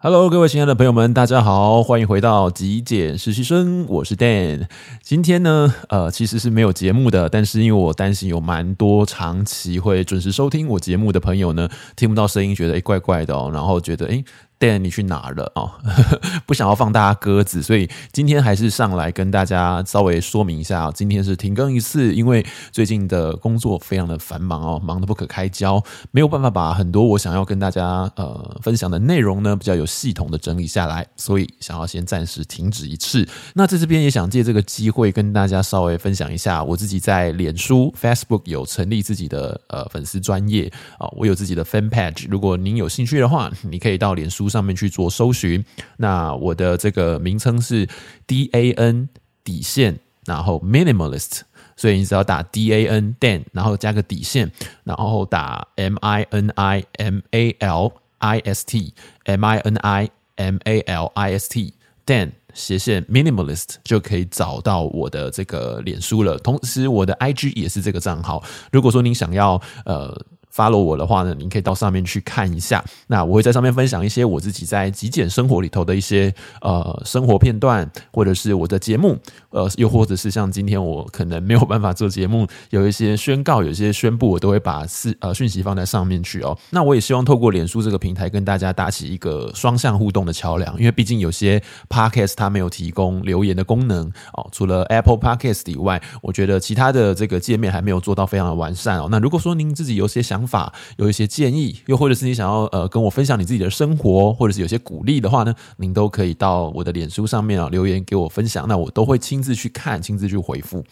Hello，各位亲爱的朋友们，大家好，欢迎回到极简实习生，我是 Dan。今天呢，呃，其实是没有节目的，但是因为我担心有蛮多长期会准时收听我节目的朋友呢，听不到声音，觉得诶怪怪的哦，然后觉得诶 Dan 你去哪了哦？不想要放大家鸽子，所以今天还是上来跟大家稍微说明一下，今天是停更一次，因为最近的工作非常的繁忙哦，忙得不可开交，没有办法把很多我想要跟大家呃分享的内容呢比较有系统的整理下来，所以想要先暂时停止一次。那在这边也想借这个机会跟大家稍微分享一下，我自己在脸书 Facebook 有成立自己的呃粉丝专业啊，我有自己的 Fan Page，如果您有兴趣的话，你可以到脸书。上面去做搜寻，那我的这个名称是 D A N 底线，然后 Minimalist，所以你只要打 D A N Dan，然后加个底线，然后打 M I N I M A L I S T M I N I M A L I S T Dan 斜线 Minimalist 就可以找到我的这个脸书了。同时，我的 I G 也是这个账号。如果说您想要呃。follow 我的话呢，您可以到上面去看一下。那我会在上面分享一些我自己在极简生活里头的一些呃生活片段，或者是我的节目，呃，又或者是像今天我可能没有办法做节目，有一些宣告，有一些宣布，我都会把事呃讯息放在上面去哦。那我也希望透过脸书这个平台跟大家搭起一个双向互动的桥梁，因为毕竟有些 podcast 它没有提供留言的功能哦。除了 Apple Podcast 以外，我觉得其他的这个界面还没有做到非常的完善哦。那如果说您自己有些想法，有一些建议，又或者是你想要呃跟我分享你自己的生活，或者是有些鼓励的话呢，您都可以到我的脸书上面啊留言给我分享，那我都会亲自去看，亲自去回复。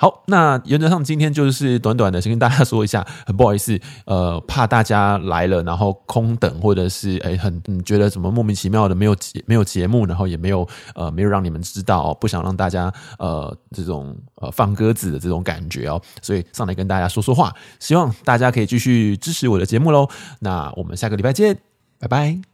好，那原则上今天就是短短的先跟大家说一下，很不好意思，呃，怕大家来了然后空等，或者是诶、很、觉得怎么莫名其妙的没有节没有节目，然后也没有呃没有让你们知道，不想让大家呃这种呃放鸽子的这种感觉哦，所以上来跟大家说说话，希望大家可以继续支持我的节目喽。那我们下个礼拜见，拜拜。